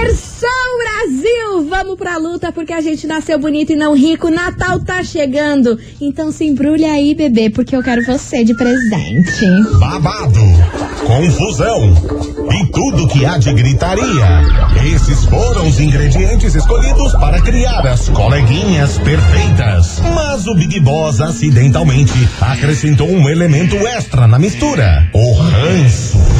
Versão Brasil! Vamos pra luta porque a gente nasceu bonito e não rico. Natal tá chegando. Então se embrulha aí, bebê, porque eu quero você de presente. Babado, confusão e tudo que há de gritaria. Esses foram os ingredientes escolhidos para criar as coleguinhas perfeitas. Mas o Big Boss acidentalmente acrescentou um elemento extra na mistura: o ranço.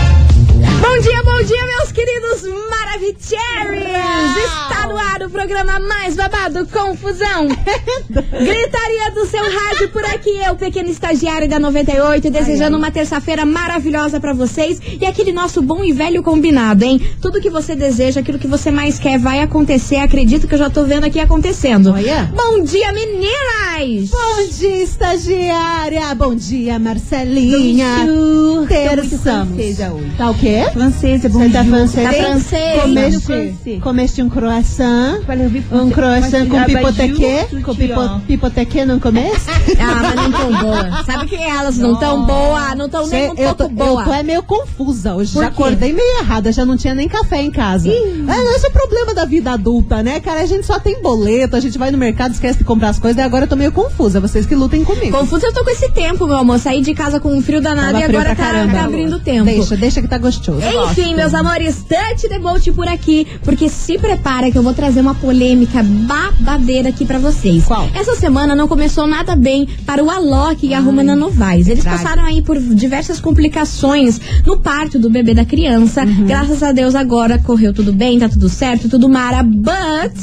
Bom dia, bom dia, meus queridos Maravicheries! Está no ar o programa mais babado, Confusão. Gritaria do seu rádio por aqui, eu, pequeno estagiário da 98, desejando uma terça-feira maravilhosa pra vocês e aquele nosso bom e velho combinado, hein? Tudo que você deseja, aquilo que você mais quer vai acontecer, acredito que eu já tô vendo aqui acontecendo. Olha. Bom dia, meninas! Bom dia, estagiária. Bom dia, Marcelinha. Terçamos. francesa hoje. Tá o quê? Francesa, bom Você tá francês? Tá francês? Comeste, comeste um croissant? Um croissant com pipotequê? Com pipo, pipotequê não comeste? Ah, mas não tão boa. Sabe que elas não tão boa, não tão nem um eu, pouco tô, boa. eu tô é meio confusa hoje. Por já quê? acordei meio errada, já não tinha nem café em casa. É, esse é o problema da vida adulta, né, cara? A gente só tem boleto, a gente vai no mercado, esquece de comprar as coisas, e agora eu tô meio confusa. Vocês que lutem comigo. Confusa eu tô com esse tempo, meu amor. Saí de casa com um frio danado Tava e agora tá, tá abrindo tempo. Deixa, deixa que tá gostoso. Enfim, meus amores, the boat por aqui, porque se prepara que eu vou trazer uma polêmica babadeira aqui pra vocês. Qual? Essa semana não começou nada bem para o Alok e a Romana Novaes. Eles verdade. passaram aí por diversas complicações no parto do bebê da criança. Uhum. Graças a Deus agora correu tudo bem, tá tudo certo, tudo mara, but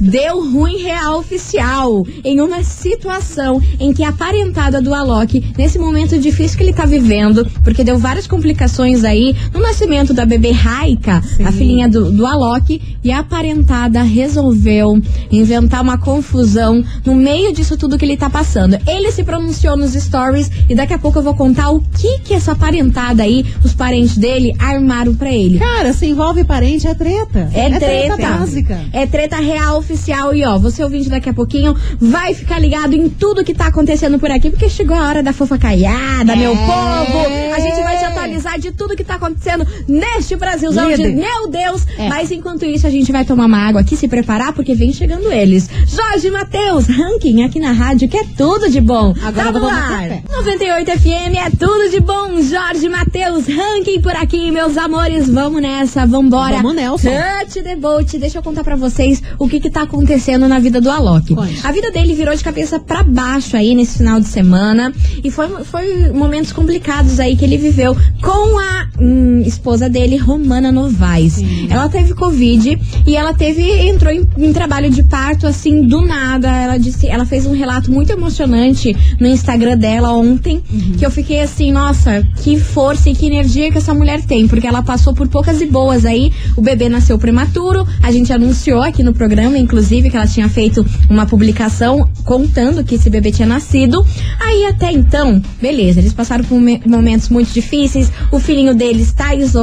deu ruim real oficial em uma situação em que a parentada do Alok, nesse momento difícil que ele tá vivendo, porque deu várias complicações aí no nascimento da bebê Raika, a filhinha do, do Alok, e a parentada resolveu inventar uma confusão no meio disso tudo que ele tá passando. Ele se pronunciou nos stories e daqui a pouco eu vou contar o que que essa parentada aí, os parentes dele, armaram pra ele. Cara, se envolve parente é treta. É, treta. básica. É treta real oficial. E ó, você ouvinte daqui a pouquinho vai ficar ligado em tudo que tá acontecendo por aqui, porque chegou a hora da fofocaiada, meu povo. A gente vai te atualizar de tudo que tá acontecendo neste Brasilzão de meu Deus. É. Mas enquanto isso, a gente vai tomar uma água aqui, se preparar, porque vem chegando eles. Jorge Matheus, ranking aqui na rádio, que é tudo de bom. Agora tá no ar. café. 98 FM é tudo de bom. Jorge Matheus, ranking por aqui, meus amores. Vamos nessa, vambora. Vamos, Nelson. Touch the boat. Deixa eu contar pra vocês o que que tá acontecendo na vida do Alok. A vida dele virou de cabeça pra baixo aí nesse final de semana. E foi, foi momentos complicados aí que ele viveu com a hum, esposa dele, Romana Novaes. Ela teve Covid e ela teve, entrou em, em trabalho de parto assim, do nada. Ela disse, ela fez um relato muito emocionante no Instagram dela ontem, que eu fiquei assim, nossa, que força e que energia que essa mulher tem, porque ela passou por poucas e boas aí. O bebê nasceu prematuro, a gente anunciou aqui no programa, inclusive, que ela tinha feito uma publicação contando que esse bebê tinha nascido. Aí até então, beleza, eles passaram por me- momentos muito difíceis, o filhinho deles está isolado,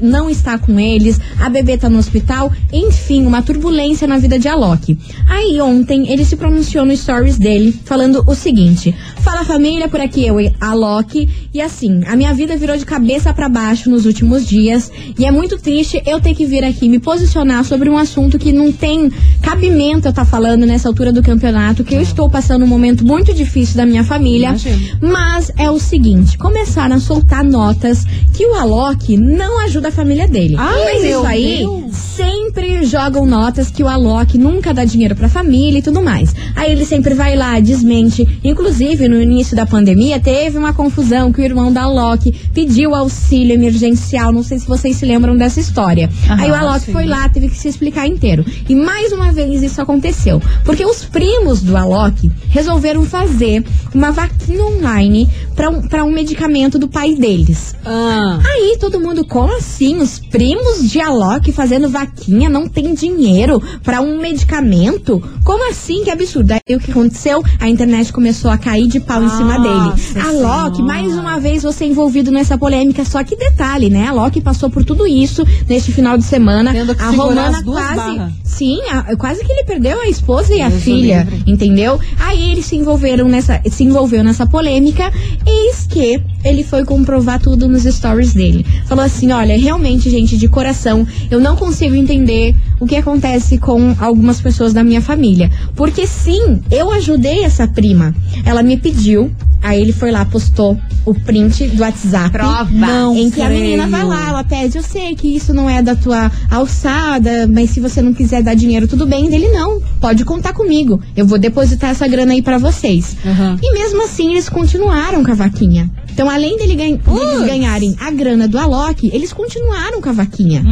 não está com eles, a bebê tá no hospital, enfim, uma turbulência na vida de Alok. Aí ontem ele se pronunciou no stories dele, falando o seguinte: Fala família, por aqui eu, Alok, e assim, a minha vida virou de cabeça pra baixo nos últimos dias, e é muito triste eu ter que vir aqui me posicionar sobre um assunto que não tem cabimento eu estar falando nessa altura do campeonato, que eu estou passando um momento muito difícil da minha família. Imagino. Mas é o seguinte, começaram a soltar notas que o Alok não ajuda a família dele. Ai, Mas isso aí Deus. sempre jogam notas que o Alok nunca dá dinheiro pra família e tudo mais. Aí ele sempre vai lá, desmente. Inclusive, no início da pandemia, teve uma confusão que o irmão da Alok pediu auxílio emergencial. Não sei se vocês se lembram dessa história. Aham, Aí o Alok sim. foi lá, teve que se explicar inteiro. E mais uma vez isso aconteceu. Porque os primos do Alok resolveram fazer uma vaquinha online pra um, pra um medicamento do pai deles. Ah. Aí todo mundo, como assim? Os primos de Alok fazendo vaquinha não tem dinheiro pra um medicamento? Como assim? Que absurdo. Aí o que aconteceu? A internet começou a cair de pau em cima dele. Alok, Senhora. mais uma vez você envolvido nessa polêmica. Só que detalhe, né? Alok passou por tudo isso neste final de semana. A Romana quase. barras. Sim, a- quase que ele perdeu a esposa e a Deus o filha, livre. entendeu? Aí eles se envolveram nessa, se envolveu nessa polêmica, eis que ele foi comprovar tudo nos stories dele. Falou assim: "Olha, realmente, gente, de coração, eu não consigo entender o que acontece com algumas pessoas da minha família, porque sim, eu ajudei essa prima. Ela me pediu Aí ele foi lá, postou o print do WhatsApp. Prova. Não em que a creio. menina vai lá, ela pede, eu sei que isso não é da tua alçada, mas se você não quiser dar dinheiro, tudo bem. Dele, não, pode contar comigo. Eu vou depositar essa grana aí pra vocês. Aham. E mesmo assim, eles continuaram com a vaquinha. Então, além dele gan- deles ganharem a grana do Alok, eles continuaram com a vaquinha.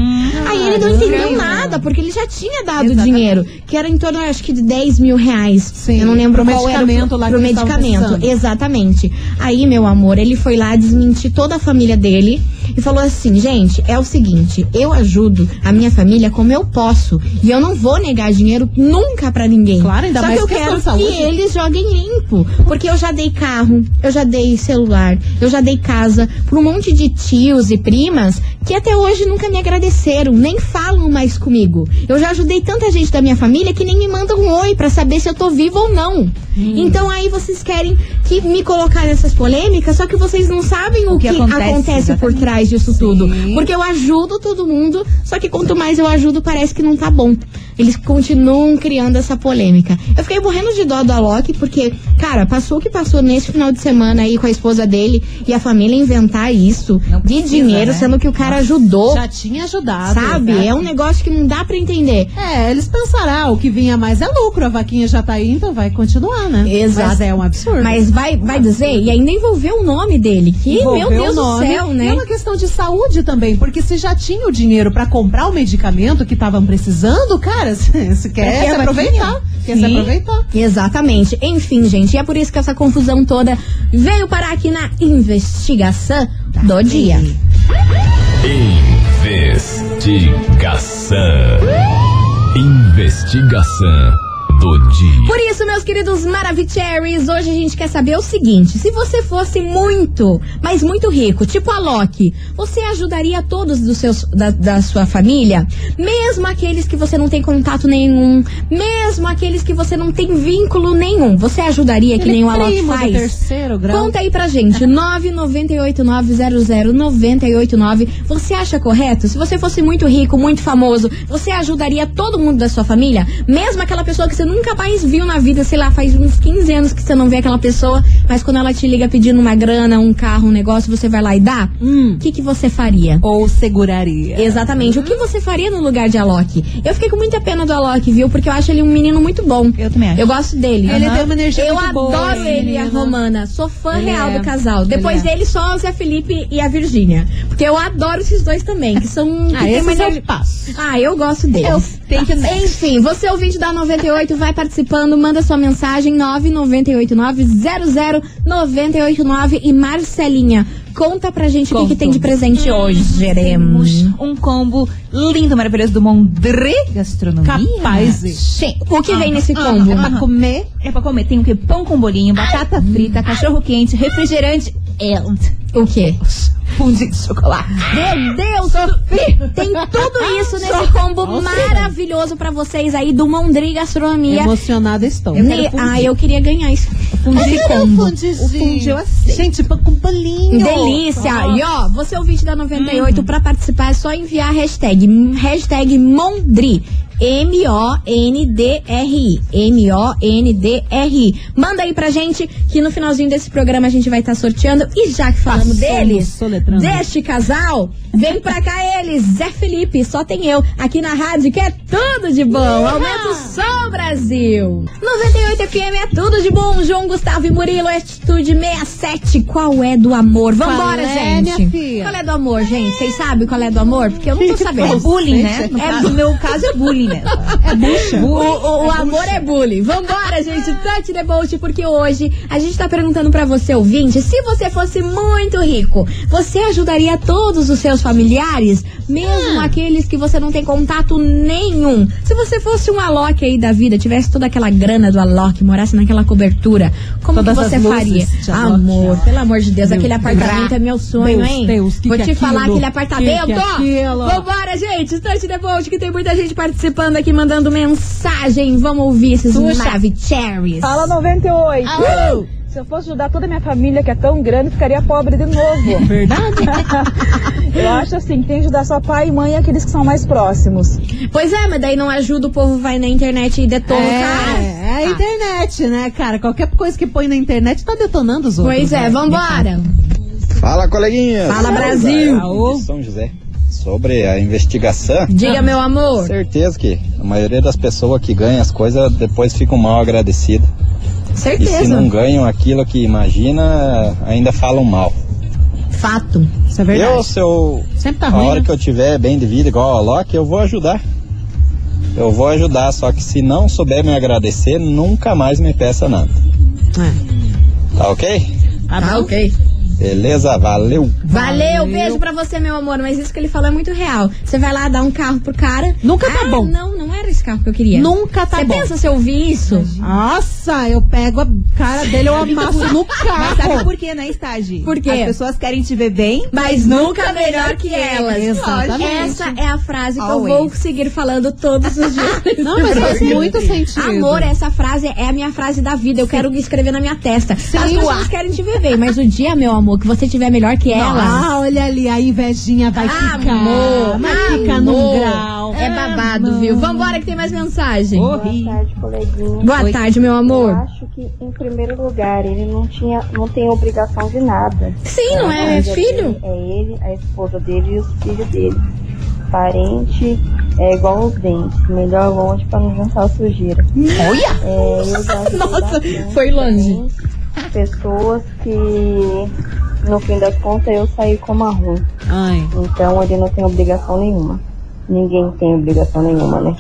Aí ele não entendeu nada, porque ele já tinha dado Exatamente. dinheiro, que era em torno, acho que, de 10 mil reais. Sim, Eu não lembro pro qual era o- medicamento lá pro eles estavam medicamento. Exatamente. Aí, meu amor, ele foi lá desmentir toda a família dele e falou assim: gente, é o seguinte, eu ajudo a minha família como eu posso. E eu não vou negar dinheiro nunca pra ninguém. Claro, ainda Só mais que eu quero saúde. que eles joguem limpo. Porque eu já dei carro, eu já dei celular, eu já dei casa pra um monte de tios e primas que até hoje nunca me agradeceram, nem falam mais comigo. Eu já ajudei tanta gente da minha família que nem me mandam um oi pra saber se eu tô viva ou não. Hum. Então aí vocês querem que me colocar nessas polêmicas, só que vocês não sabem o, que que, acontece, acontece, por trás disso tudo. Porque eu ajudo todo mundo, só que quanto mais eu ajudo, parece que não tá bom. Eles continuam criando essa polêmica. Eu fiquei morrendo de dó do Alok, porque, cara, passou o que passou nesse final de semana aí com a esposa dele e a família inventar isso Não de precisa, dinheiro, né? sendo que o cara ajudou. Já tinha ajudado. Sabe? É um negócio que não dá pra entender. É, eles pensaram, ah, o que vinha mais é lucro, a vaquinha já tá aí, então vai continuar, né? Exato. Mas é um absurdo. Mas vai, vai dizer, e ainda envolveu o nome dele, que, Envolveu meu Deus do céu, E né? é uma questão de saúde também, porque se já tinha o dinheiro pra comprar o medicamento que estavam precisando, cara, se quer Pra que se aproveitar. Quer se Sim. aproveitar. Exatamente. Enfim, gente, e é por isso que essa confusão toda veio parar aqui na investigação do dia. Investigação. Investigação do dia. Por isso, meus queridos Maravicheries, hoje a gente quer saber o seguinte: se você fosse muito, mas muito rico, tipo a Loki, você ajudaria todos dos seus, da, da sua família? Mesmo aqueles que você não tem contato nenhum, mesmo aqueles que você não tem vínculo nenhum, você ajudaria que Ele nem o é Alok faz? terceiro grau. Conta aí pra gente, 998900989. Você acha correto? Se você fosse muito rico, muito famoso, você ajudaria todo mundo da sua família? Mesmo aquela pessoa que você nunca mais viu na vida, sei lá, faz uns 15 anos que você não vê aquela pessoa, mas quando ela te liga pedindo uma grana, um carro, um negócio, você vai lá e dá? Hum. O que, que você faria? Ou seguraria. Exatamente. O que você faria no lugar de Alok? Eu fiquei com muita pena do Alok, viu? Porque eu acho ele um menino muito bom. Eu também acho. Eu gosto dele. Ele Aham. tem uma energia Eu muito boa, adoro esse ele e a. Romana. Sou fã Ele real é. do casal. Ele Depois é. dele, só o Zé Felipe e a Virgínia. Porque eu adoro esses dois também, que são. que Ah, tem uma esse é energia- o passo. Ah, eu gosto deles. Eu tenho que- Enfim, você ouvinte da 98, vai participando, manda sua mensagem 998900989 e Marcelinha, conta pra gente o que, que Conto. tem de presente hoje, Jeremos. Temos um combo lindo, maravilhoso do Mondré Gastronomia. Capaz. O que vem nesse combo? É pra comer? É pra comer. Tem o que? Pão com bolinho, batata frita, cachorro quente, refrigerante and O quê? Fundi de chocolate. Meu Deus, Sophie! Tem tudo isso nesse combo maravilhoso pra vocês aí do Mondri Gastronomia. Emocionada estou. Ne- ah, eu queria ganhar esse, esse combo. O fundi eu aceito. Gente, pão com bolinho. Delícia! Ah. E ó, você ouvinte da 98, pra participar é só enviar a hashtag, hashtag Mondri. M-O-N-D-R-I. M-O-N-D-R-I. Manda aí pra gente que no finalzinho desse programa a gente vai estar sorteando. E já que falamos Passou deles, deste casal, vem pra cá eles, Zé Felipe, só tem eu aqui na rádio que é tudo de bom. Aumenta o som, Brasil. 98 FM é tudo de bom. João Gustavo e Murilo, Atitude 67. Qual é do amor? Vambora, Qual é, gente. Qual é do amor, gente? Vocês sabem qual é do amor? Porque eu não tô sabendo. É bullying, né? No, é no meu caso é bullying. mesmo. É bucha. O, o- o amor é bullying. Vambora, gente. Touch the boat, porque hoje a gente tá perguntando pra você, ouvinte, se você fosse muito rico, você ajudaria todos os seus familiares? Mesmo aqueles que você não tem contato nenhum. Se você fosse um Alok aí da vida, tivesse toda aquela grana do Alok, morasse naquela cobertura, como Todas que você faria? de Alok. Amor, pelo amor de Deus, Meu aquele apartamento gra- é meu sonho, Deus, hein? Deus, que Vou que te falar aquele apartamento. Que que? Vambora, gente. Touch the boat, que tem muita gente participando aqui, mandando mensagem. Vamos ouvir esses Nave Cherries. Fala 98. Alô? Se eu fosse ajudar toda a minha família, que é tão grande, ficaria pobre de novo. Verdade? eu acho assim, que tem que ajudar só pai e mãe e aqueles que são mais próximos. Pois é, mas daí não ajuda, o povo vai na internet e detona. É, é a internet, né, cara? Qualquer coisa que põe na internet tá detonando os outros. Pois é, né? vambora. Fala, coleguinhas. Fala, Brasil. São José. Sobre a investigação, Diga, meu amor. certeza que a maioria das pessoas que ganham as coisas depois ficam mal agradecidas. E se Certeza. não ganham aquilo que imagina, ainda falam mal. Fato. Isso é verdade. Eu, se eu, Sempre tá a ruim. hora né? que eu tiver bem de vida, igual a Loki, eu vou ajudar. Eu vou ajudar, só que se não souber me agradecer, nunca mais me peça nada. É. Tá ok? Tá Tá ok. Beleza, valeu. Valeu, beijo pra você, meu amor. Mas isso que ele falou é muito real. Você vai lá dar um carro pro cara. Nunca tá Ah, bom. Não, não carro que eu queria. Nunca tá Você bom. pensa se eu ouvir isso? Nossa, eu pego a cara dele, eu amasso no Mas sabe carro. por que, né, Estágio? Por quê? As pessoas querem te ver bem, Mas nunca melhor que elas. Exatamente. Essa é a frase que eu Always. vou seguir falando todos os dias. Não, mas faz muito sentido. Amor, essa frase é a minha frase da vida. Eu quero escrever na minha testa. As pessoas querem te ver bem, mas o dia, meu amor, que você tiver melhor que ela. Ah, olha ali, a invejinha vai ficar. Amor, vai ficar amor. num grau. É babado, viu? Vambora que tem mais mensagem. Corri. tarde, coleguinha. Boa tarde, meu Eu amor. acho que, em primeiro lugar, ele não, tinha, não tem obrigação de nada. Sim, não é família filho? dele É ele, a esposa dele e os filhos dele. Parente é igual os dentes, melhor longe pra não juntar sujeira. Olha! É, eu Nossa, foi longe. Pessoas que, no fim das contas, eu saí como a ruim. Ai. Então ele não tem obrigação nenhuma. Ninguém tem obrigação nenhuma, né?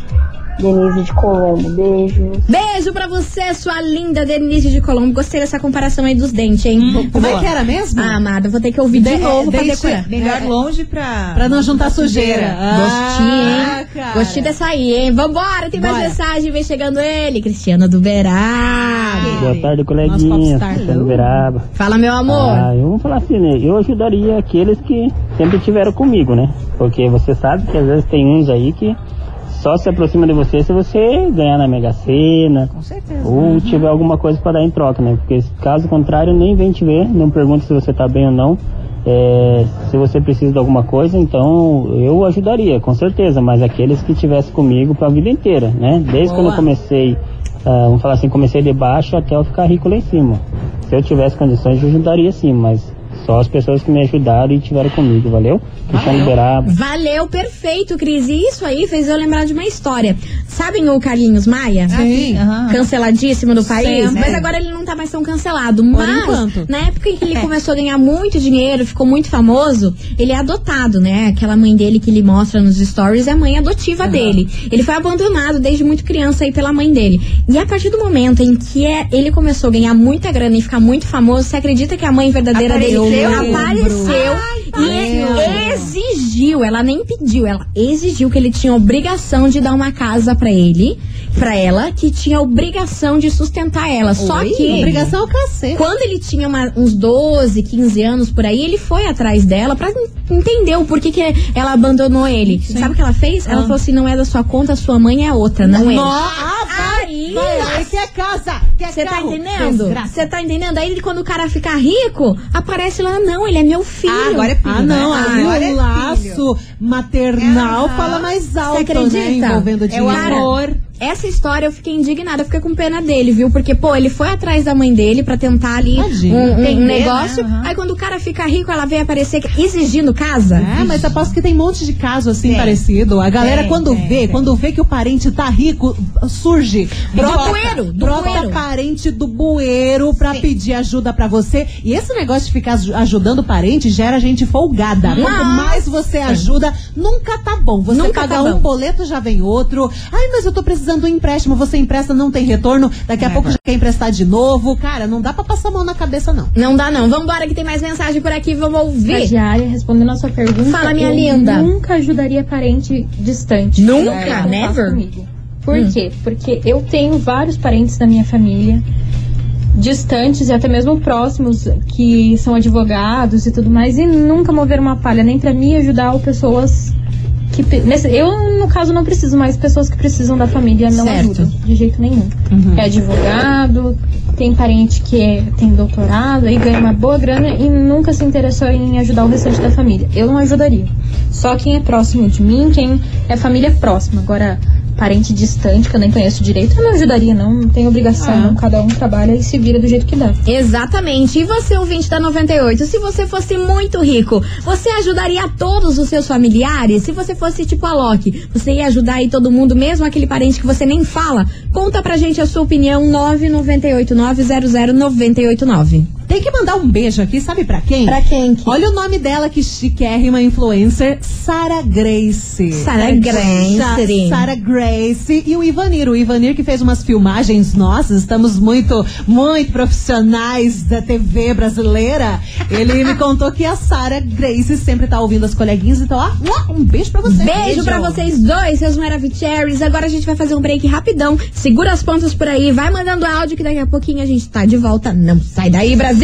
Denise de Colombo, beijos. Beijo pra você, sua linda Denise de Colombo. Gostei dessa comparação aí dos dentes, hein? Como é que era mesmo? Ah, amada, vou ter que ouvir de De- novo pra decorar. Melhor longe pra... Pra não juntar sujeira. Gostei, Ah, hein? cara. Gostei dessa aí, hein? Vambora, tem mais Bora. mensagem, vem chegando ele, Cristiano do Beraba. Boa tarde, coleguinha. Cristiano Beraba. Fala, meu amor. Ah, eu vou falar assim, né? Eu ajudaria aqueles que sempre tiveram comigo, né? Porque você sabe que às vezes tem uns aí que só se aproxima de você se você ganhar na Mega Sena. Com certeza. Ou tiver alguma coisa para dar em troca, né? Porque caso contrário, nem vem te ver, não pergunta se você tá bem ou não. É, se você precisa de alguma coisa, então eu ajudaria, com certeza, mas aqueles que tivessem comigo para a vida inteira, né? Desde quando eu comecei, ah, vamos falar assim, comecei de baixo até eu ficar rico lá em cima. Se eu tivesse condições, eu ajudaria sim, mas só as pessoas que me ajudaram e estiveram comigo, valeu? Cristiano Beraba. Valeu, perfeito, Cris. E isso aí fez eu lembrar de uma história. Sabem o Carlinhos Maia? Sim. Aham. Canceladíssimo do país, Sempre. mas agora ele não tá mais tão cancelado. mas, enquanto. na época em que ele começou a ganhar muito dinheiro, ficou muito famoso, ele é adotado, né? Aquela mãe dele que ele mostra nos stories é a mãe adotiva dele. Ele foi abandonado desde muito criança aí pela mãe dele. E a partir do momento em que é- ele começou a ganhar muita grana e ficar muito famoso, você acredita que a mãe verdadeira Apareceu? dele Eu lembro. apareceu e exigiu, ela nem pediu, ela exigiu que ele tinha obrigação de dar uma casa pra ele, pra ela, que tinha obrigação de sustentar ela. Só Oi? que Obrigação ao cacete. quando ele tinha uma- uns 12, 15 anos por aí, ele foi atrás dela pra entender o porquê que ela abandonou ele. Sabe o que ela fez? Ela falou assim: não é da sua conta, sua mãe é outra, não é. Ah, vai, Aí, aí quer casa, quer você tá carro, entendendo? Você tá entendendo? Aí quando o cara fica rico, aparece lá, não, ele é meu filho. Ah, agora é filho, Ah, não, né? Agora é o laço filho. maternal Aham. fala mais alto, acredita? né, envolvendo É o dinheiro. amor. Essa história eu fiquei indignada, eu fiquei com pena dele, viu? Porque, pô, ele foi atrás da mãe dele pra tentar ali Tadinho. um, um Entender, negócio. né? Aham. Aí quando o cara fica rico, ela vem aparecer exigindo casa. É, mas aposto que tem um monte de caso assim Tem. parecido. A galera, Tem, quando tem, vê, quando vê que o parente tá rico, surge. Do bueiro, do brota bueiro. parente do bueiro pra pedir ajuda pra você. E esse negócio de ficar aj- ajudando o parente gera gente folgada. Quanto mais você ajuda, nunca tá bom. Você Nunca paga tá um bom. boleto, já vem outro. Ai, mas eu tô precisando de um empréstimo. Você empresta, não tem retorno. Daqui a pouco já quer emprestar de novo. Cara, não dá pra passar a mão na cabeça, não. Não dá, não. Vambora que tem mais mensagem por aqui, vamos ouvir. Estagiária, respondendo a sua pergunta. Fala, minha eu linda. Nunca ajudaria parente distante. Nunca? Contato Never? comigo. Por Hum. quê? Porque eu tenho vários parentes da minha família distantes e até mesmo próximos que são advogados e tudo mais e nunca moveram uma palha nem pra mim ajudar ou pessoas que nesse- eu no caso não preciso mais pessoas que precisam da família não Certo. ajudam de jeito nenhum Uhum. é advogado tem parente que é- tem doutorado aí ganha uma boa grana e nunca se interessou em ajudar o restante da família eu não ajudaria só quem é próximo de mim quem é família próxima agora parente distante que eu nem conheço direito eu não ajudaria não não tem obrigação Ah. não. cada um trabalha e se vira do jeito que dá Exatamente. E você, ouvinte da 98, se você fosse muito rico, você ajudaria todos os seus familiares? Se você fosse tipo a Loki, você ia ajudar aí todo mundo, mesmo aquele parente que você nem fala? Conta pra gente a sua opinião, 998900989. Tem que mandar um beijo aqui, sabe pra quem? Pra quem que- Olha o nome dela, que chiquérrima influencer, Sara Grace. Sarah Grace. Sa- Sara Grace e o Ivanir. O Ivanir que fez umas filmagens nossas, estamos muito, muito profissionais da TV brasileira. Ele me contou que a Sara Grace sempre tá ouvindo as coleguinhas, então, ó, um beijo pra você. Beijo pra vocês dois, seus Maravicheries. Agora a gente vai fazer um break rapidão. Segura as pontas por aí, vai mandando áudio que daqui a pouquinho a gente tá de volta. Não sai daí, Brasil!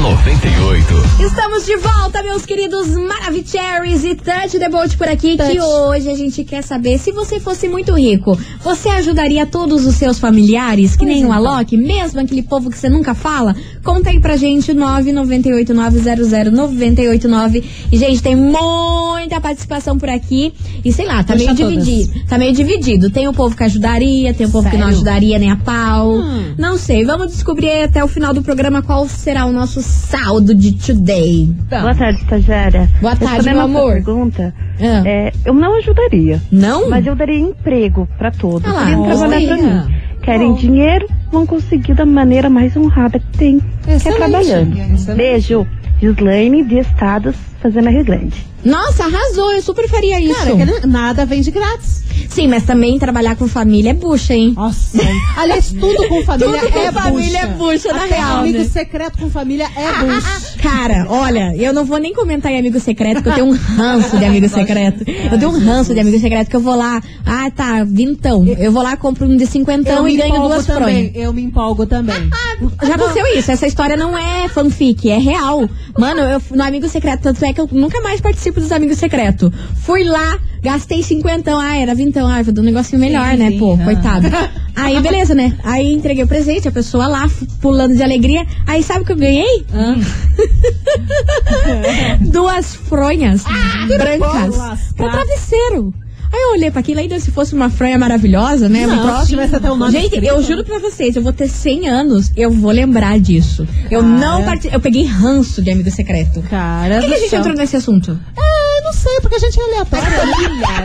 da 98. Estamos de volta, meus queridos Maravicheries e Touch the Boat por aqui, Touch. que hoje a gente quer saber, se você fosse muito rico, você ajudaria todos os seus familiares, que nem o Alok, mesmo aquele povo que você nunca fala? Conta aí pra gente, 998900989. E, gente, tem muita participação por aqui. E sei lá, tá Puxa meio todas. dividido. Tá meio dividido. Tem o povo que ajudaria, tem o povo que não Sério? ajudaria nem a pau. Hum. Não sei, vamos descobrir até o final do programa qual será o nosso saldo de today. Boa tarde, estagiária. Boa tarde, meu amor. pergunta, Ah. é, eu não ajudaria, Não? mas eu daria emprego pra todos. Ah lá, Queriam trabalhar pra mim. Querem dinheiro, vão conseguir da maneira mais honrada que tem, que é Excelente. trabalhando. Excelente. Beijo. Gislaine de Estados, fazendo a Rio Grande. Nossa, arrasou, eu super faria isso. Cara, que nada vem de grátis. Sim, mas também trabalhar com família é bucha, hein? Nossa. Aliás, tudo com família Tudo com é família bucha. é bucha, na Até real, amigo né? secreto com família é bucha. Cara, olha, eu não vou nem comentar em amigo secreto, porque eu tenho um ranço de amigo secreto. Eu tenho um ranço de amigo secreto que eu vou lá, ah, tá, vintão. Eu vou lá, compro um de cinquentão e me ganho duas também. Eu me empolgo também. Já aconteceu isso, essa história não é fanfic, é real. Mano, eu no amigo secreto, tanto é que eu nunca mais participo dos amigos secretos. Fui lá, gastei cinquentão, ah, era vintão, ah, vou dar um negocinho melhor, Sim, né, sim, pô, coitado. Aí, beleza, né? Aí entreguei o presente, a pessoa lá, pulando de alegria. Aí sabe o que eu ganhei? Duas fronhas brancas lascar. pra travesseiro. Aí eu olhei pra aquilo, ainda se fosse uma fronha maravilhosa, né? Não, se tivesse até o nome Gente, escrito. eu juro pra vocês, eu vou ter 100 anos, eu vou lembrar disso. Eu não participei, eu peguei ranço de amigo secreto. Cara, Por que, que a gente entrou nesse assunto? Ah, não sei, porque a gente é aleatória.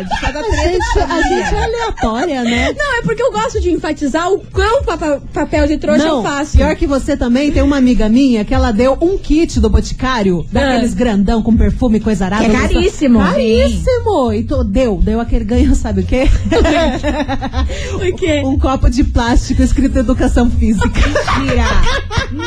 de cada A gente, a gente é aleatória, né? Não, é porque eu gosto de enfatizar o quão papa- papel de trouxa Não, eu faço. pior que você também, tem uma amiga minha que ela deu um kit do Boticário, daqueles grandão com perfume e coisa arada. Ah. Que é caríssimo. Caríssimo! E tu, deu, deu aquele ganho, sabe o quê? O quê? um copo de plástico escrito educação física. Mentira. Não.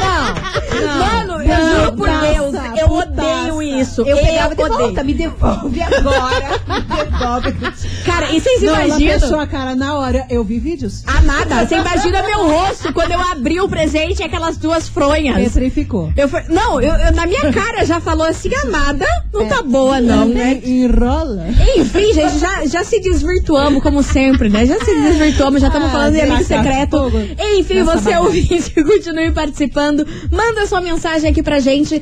Não. Mano, eu juro por Deus, eu odeio isso. Eu pegava de odeio. volta, me devolve agora. Me devolve. Cara, e vocês Não, imaginam? fechou a cara na hora. Eu vi vídeos. Amada, você imagina meu rosto quando eu abri o presente e aquelas duas fronhas. Petrificou. Eu não, eu, eu- na minha cara já falou assim, amada, não tá boa não, né? Enrola. Enfim, gente, já, já se desvirtuamos como sempre, né? Já se desvirtuamos, já estamos Ah, falando de amigo tacar secreto. Enfim, você ouvinte, continue participando. Manda sua mensagem aqui pra gente,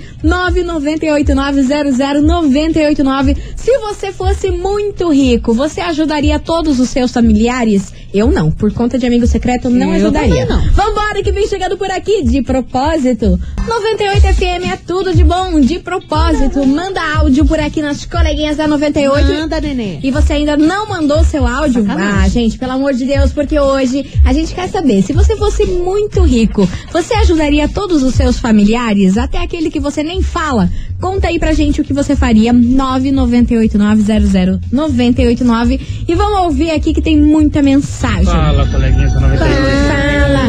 998900989. Se você fosse muito rico, você ajudaria todos os seus familiares? Eu não, por conta de amigo secreto, não Eu ajudaria. não. Vambora, que vem chegando por aqui, de propósito. 98 FM é tudo de bom, de propósito. Manda áudio por aqui nas coleguinhas da 98. Manda, nenê. E você ainda não mandou seu áudio? Sacanagem. Ah, gente, pelo amor de Deus, porque hoje a gente quer saber, se você fosse muito rico, você ajudaria todos os seus familiares, até aquele que você nem fala? Conta aí pra gente o que você faria, 998900989 e vamos ouvir aqui que tem muita mensagem. Fala, coleguinha da 98. Fala.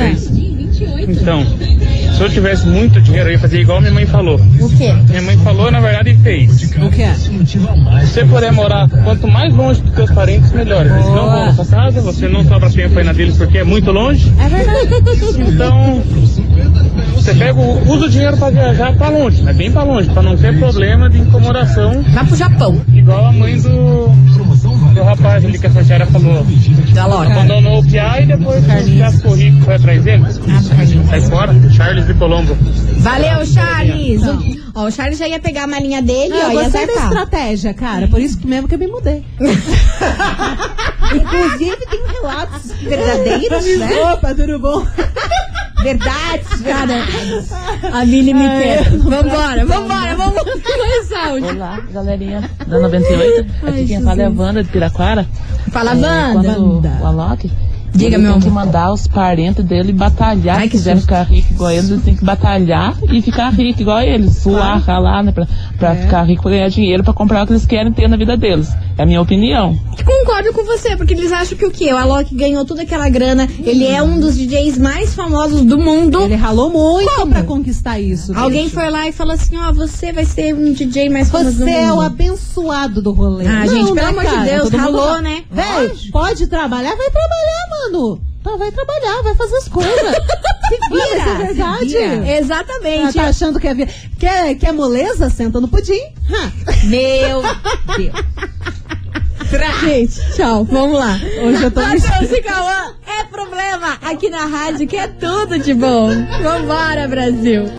Então, se eu tivesse muito dinheiro, eu ia fazer igual minha mãe falou. O quê? Minha mãe falou, na verdade, e fez. O que é? Se você puder morar quanto mais longe dos seus parentes, melhor. Eles não vão na sua casa, você não sobra tempo aí na deles porque é muito longe. É verdade. Então, você pega, o- usa o dinheiro pra viajar pra longe, mas bem pra longe, pra não ter problema de incomodação. Vai pro Japão. Igual a mãe do, do rapaz ali que a Santiara falou. Da Laura. Abandonou o Piá e depois o Piá ficou rico, foi atrás dele. Sai fora, Charles de Colombo. Valeu, Charles! O, ó, o Charles já ia pegar a malinha dele, Eu ó, ia gostei da zarpar. estratégia, cara. Por isso que mesmo que eu me mudei. Inclusive, tem relatos verdadeiros, né? Opa, tudo bom? Verdades, Cara, a Mili me quer. Vambora, vambora, vamos mais áudio. Olá, galerinha da 98. Aqui quem fala é a Wanda de Piraquara. Fala, É, Wanda. Quando o Alok. Diga, ele meu tem que amor. mandar os parentes dele batalhar. Ai, Se que quiser ficar rico igual eles, eles têm que batalhar e ficar rico igual eles. Suar, ralar, né? Pra, pra ficar rico, pra ganhar dinheiro, pra comprar o que eles querem ter na vida deles. É a minha opinião. Concordo com você, porque eles acham que o quê? O Alok ganhou toda aquela grana, ele é um dos DJs mais famosos do mundo. Ele ralou muito Como? pra conquistar isso. Alguém bicho. foi lá e falou assim, ó, você vai ser um DJ mais famoso do Você é o mundo. abençoado do rolê. Ah, gente, pelo amor de cara? Deus, Todo mundo ralou, né? Véi, pode trabalhar, vai trabalhar, mano. Tá, vai trabalhar, vai fazer as coisas. se vira, é verdade. vira. Exatamente. tá achando que é, vi- quer, quer moleza? Senta no pudim. Meu Deus. Gente, tchau, vamos lá. Hoje eu tô Matheus e Cauã é problema aqui na rádio, que é tudo de bom. Vambora, Brasil.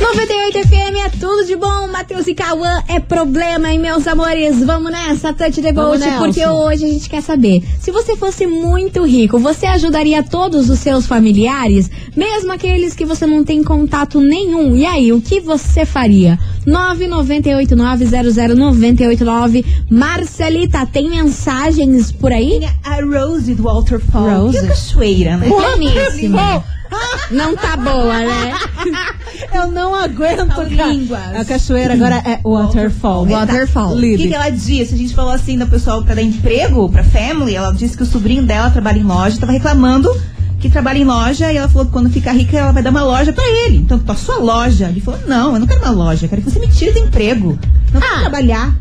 98 FM é tudo de bom, Matheus e Cauã é problema, hein, meus amores? Vamos nessa, Touch the Boat, porque hoje a gente quer saber. Se você fosse muito rico, você ajudaria todos os seus familiares, mesmo aqueles que você não tem contato nenhum? E aí, o que você faria? 998900989. Marcelita, tem mensagens por aí? A Rose do Waterfall. Rose? Que cachoeira, né? Bueníssimo. Não tá boa, né? Eu não aguento, cara. línguas. A cachoeira agora é waterfall. Waterfall. O que, que ela disse? A gente falou assim do pessoal pra dar emprego pra family. Ela disse que o sobrinho dela trabalha em loja, tava reclamando que trabalha em loja e ela falou que quando ficar rica ela vai dar uma loja pra ele. Então, pra sua loja. Ele falou: Não, eu não quero uma loja, eu quero que você me tire do emprego. Não quero trabalhar.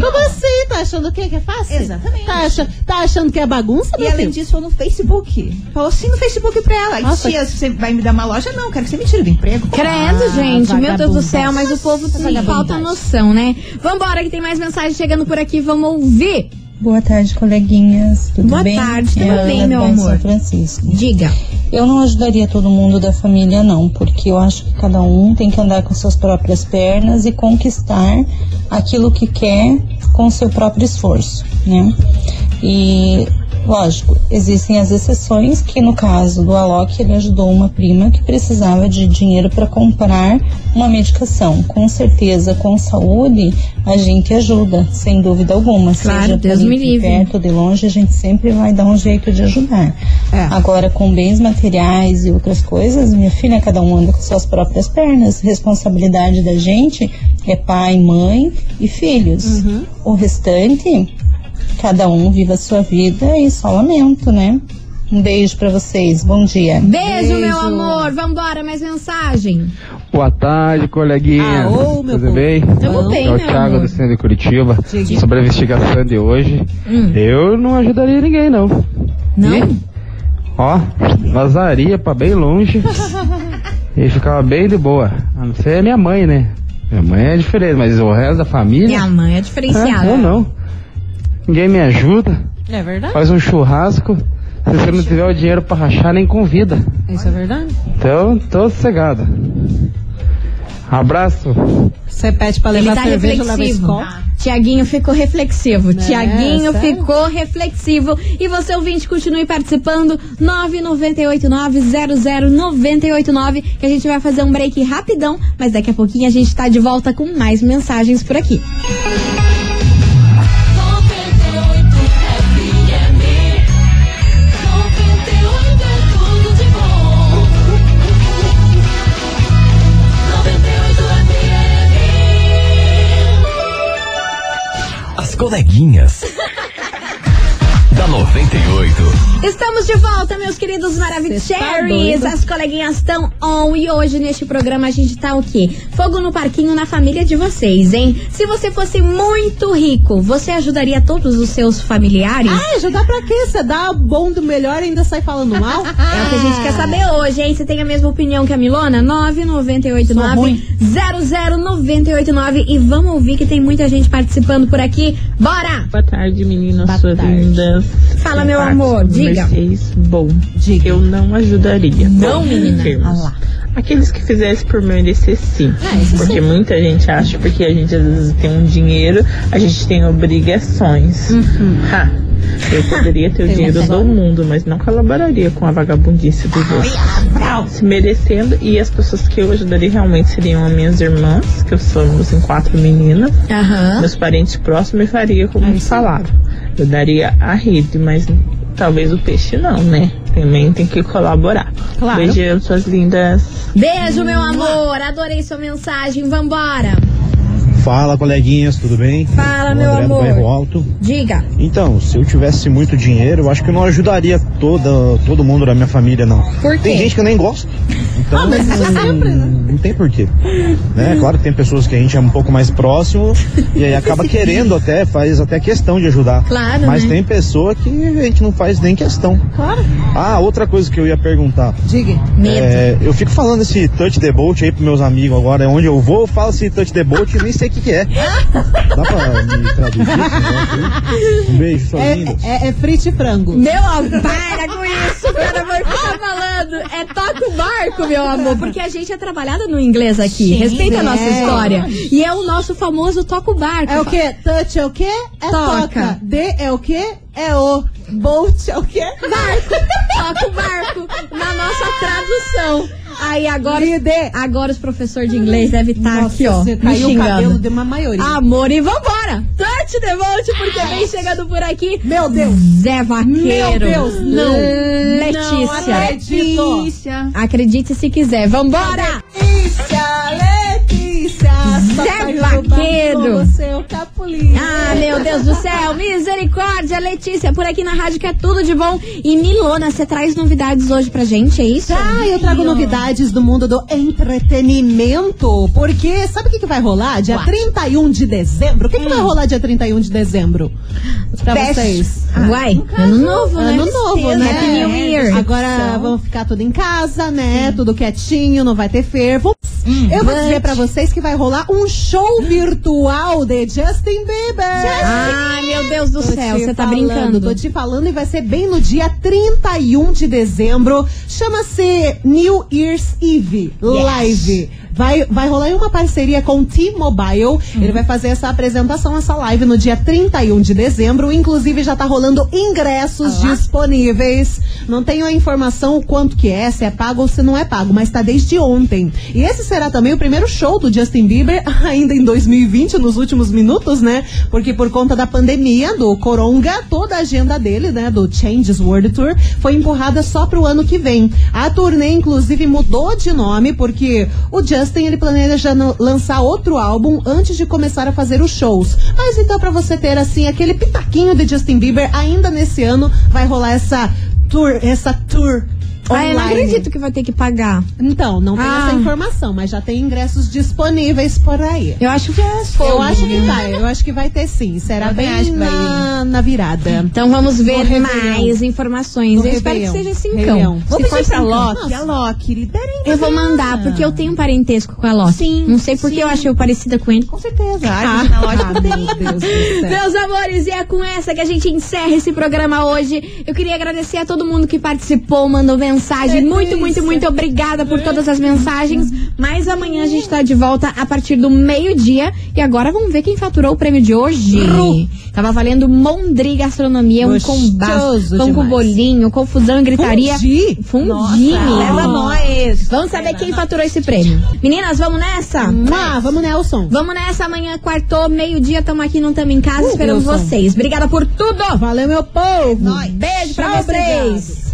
Como assim? Tá achando o quê? Que é fácil? Exatamente. Tá, acha- tá achando que é bagunça, E além filho? disso, falou no Facebook. Falou assim no Facebook pra ela. Nossa. Tia, você vai me dar uma loja? Não, quero que você me tire do emprego. Credo, Ah, gente. Meu Deus do céu, mas o povo falta noção, né? Vambora, que tem mais mensagem chegando por aqui. Vamos ouvir. Boa tarde, coleguinhas. Tudo Boa bem? tarde, tudo É bem, meu amor? São Francisco. Diga. Eu não ajudaria todo mundo da família, não, porque eu acho que cada um tem que andar com suas próprias pernas e conquistar aquilo que quer com seu próprio esforço, né? E, lógico, existem as exceções, que no caso do Alok, ele ajudou uma prima que precisava de dinheiro para comprar uma medicação. Com certeza, com saúde, a gente ajuda, sem dúvida alguma. Claro, seja Deus me de livre. perto ou de longe, a gente sempre vai dar um jeito de ajudar. É. Agora, com bens materiais e outras coisas, minha filha, cada um anda com suas próprias pernas. Responsabilidade da gente é pai, mãe e filhos. O restante, cada um viva a sua vida e só lamento, né? Um beijo pra vocês. Bom dia. Beijo, meu Beijo. amor. Vambora, mais mensagem. Boa tarde, coleguinha. Aô, meu Tudo povo. bem? Tamo bem, é o meu Thiago amor. do centro de Curitiba. Diga. Sobre a investigação de hoje, Hum. eu não ajudaria ninguém, não. Não? Ó, vazaria pra bem longe e ficava bem de boa. A não ser a minha mãe, né? Minha mãe é diferente, mas o resto da família. Minha mãe é Ah, diferenciada. eu não. Ninguém me ajuda. É verdade? Faz um churrasco, Se você não tiver o dinheiro pra rachar, nem convida. Isso é verdade? Então, tô sossegado. Abraço. Você pede pra Ele levar tá cerveja, reflexivo. escola? Tiaguinho ficou reflexivo. Né, Tiaguinho sério? ficou reflexivo. E você, ouvinte, continue participando. 998900989. Que a gente vai fazer um break rapidão. Mas daqui a pouquinho a gente tá de volta com mais mensagens por aqui. As coleguinhas. Da 98. Estamos de volta, meus queridos Maravicheries. tá. As coleguinhas estão on e hoje neste programa a gente tá o quê? Fogo no parquinho na família de vocês, hein? Se você fosse muito rico, você ajudaria todos os seus familiares? Ah, ajudar pra quê? Você dá o bom do melhor e ainda sai falando mal? É o que a gente quer saber hoje, hein? Você tem a mesma opinião que a Milona? 998900989 e vamos ouvir que tem muita gente participando por aqui. Bora! Boa tarde, meninas Boa suas tarde. lindas. Fala, meu amor, diga. Vocês, bom, Diga. eu não ajudaria. Não, Bom, menina? Ah lá. Aqueles que fizessem por merecer sim. Isso porque sim. muita gente acha porque a gente às vezes tem um dinheiro, a gente tem obrigações. Ha, eu poderia ter o dinheiro do mundo, mas não colaboraria com a vagabundice dos outros. Se merecendo, e as pessoas que eu ajudaria realmente seriam as minhas irmãs, que eu somos em quatro meninas Aham. meus parentes próximos e faria como sim. falaram. Eu daria a rede, mas talvez o peixe não, né? Também tem que colaborar. Claro. Beijão, suas lindas. Beijo, meu amor. Adorei sua mensagem. Vambora. Fala, coleguinhas, tudo bem? Fala, O meu André do amor. Bairro Alto. Diga. Então, se eu tivesse muito dinheiro, eu acho que eu não ajudaria toda, todo mundo da minha família, não. Por quê? Tem gente que eu nem gosto. Então, Ah, mas isso não, sempre, né? não tem porquê. Né? Claro que tem pessoas que a gente é um pouco mais próximo e aí acaba querendo até, faz até questão de ajudar. Claro, Mas né? tem pessoa que a gente não faz nem questão. Claro. Ah, outra coisa que eu ia perguntar. Diga. Medo. É, eu fico falando esse touch the boat aí pros meus amigos agora, onde eu vou, eu falo esse touch the boat e nem sei o que, que é. Dá pra me traduzir? Um beijo, suas É, lindas. é, é frite e frango. Meu amor, para com isso, o cara vai ficar falando. É toca o barco, meu amor, porque a gente é trabalhada no inglês aqui. Sim, Respeita a nossa é. história. E é o nosso famoso toca o barco. É o quê? Touch é o quê? É Toca. toca. D é o quê? É o. Boat é o quê? Barco. Toca o barco. Na nossa tradução. Aí agora, Líder. agora os professores de inglês devem estar Nossa, aqui, ó, você caiu o cabelo de uma maioria. Amor, e vambora! Touch the vote, porque vem chegando por aqui. Meu Deus. Zé Vaqueiro. Meu Deus, não. Letícia. Não. Letícia. Acredite se quiser. Vambora! Letícia, Letícia. Zé Roubou seu capulinho. Ah, meu Deus do céu, misericórdia, Letícia, por aqui na rádio que é tudo de bom. E Milona, você traz novidades hoje pra gente, é isso? Ah, eu trago novidades do mundo do entretenimento, porque sabe o que, que vai rolar dia What? 31 de dezembro? O que, que vai rolar dia 31 de dezembro? Pra Fest. vocês. Uai, ano novo, né? Ano novo, né? Happy New Year. Agora vamos ficar tudo em casa, né? Tudo quietinho, não vai ter fervo. Hum, eu vou dizer pra vocês que vai rolar um show virtual de Justin Bieber. Ah, meu Deus do Tô céu, você tá brincando. Tô te falando e vai ser bem no dia 31 de dezembro. Chama-se New Year's Eve Live. Vai, vai rolar em uma parceria com o T-Mobile. Uhum. Ele vai fazer essa apresentação, essa live no dia 31 de dezembro. Inclusive, já tá rolando ingressos disponíveis. Não tenho a informação o quanto que é, se é pago ou se não é pago, mas tá desde ontem. E esse será também o primeiro show do Justin Bieber, ainda em 2020, nos últimos minutos, né? Porque por conta da pandemia, do Coronga, toda a agenda dele, né, do Changes World Tour, foi empurrada só pro ano que vem. A turnê, inclusive, mudou de nome, porque o Justin, ele planeja lançar outro álbum antes de começar a fazer os shows. Mas então, pra você ter, assim, aquele pitaquinho de Justin Bieber, ainda nesse ano, vai rolar essa tour, essa tour Ah, eu não acredito que vai ter que pagar. Então, não tem Ah. essa informação, mas já tem ingressos disponíveis por aí. Eu acho que é Eu acho que vai, eu acho que vai ter sim. Será Eu bem que vai na, na virada. Então vamos ver No Réveillon. mais informações. No eu espero que seja cincão. Réveillon. Vou Se pedir pra cincão. Loki, a Loki, liberem Eu vou mandar, porque eu tenho um parentesco com a Loki. Sim, Não sei porque sim. eu achei eu parecida com ele. Com certeza. Na loja Ah, tudo meu bem. Deus. Meus amores, e é com essa que a gente encerra esse programa hoje. Eu queria agradecer a todo mundo que participou, mandou mensagem. Muito, muito, muito obrigada por todas as mensagens. Mas amanhã a gente tá de volta a partir do meio-dia. E agora vamos ver quem faturou o prêmio de hoje. Tava valendo Mondri Gastronomia, um combaço, pão com bolinho, confusão e gritaria. Fundi? Fundi, leva nós. Vamos saber quem faturou esse prêmio. Meninas, vamos nessa? Ah, vamos, Nelson. Vamos nessa, amanhã, quartou, meio-dia, tamo aqui, não tamo em casa, Uh, esperamos Wilson. vocês. Obrigada por tudo! Valeu, meu povo. Nós. Beijo pra Tchau, vocês!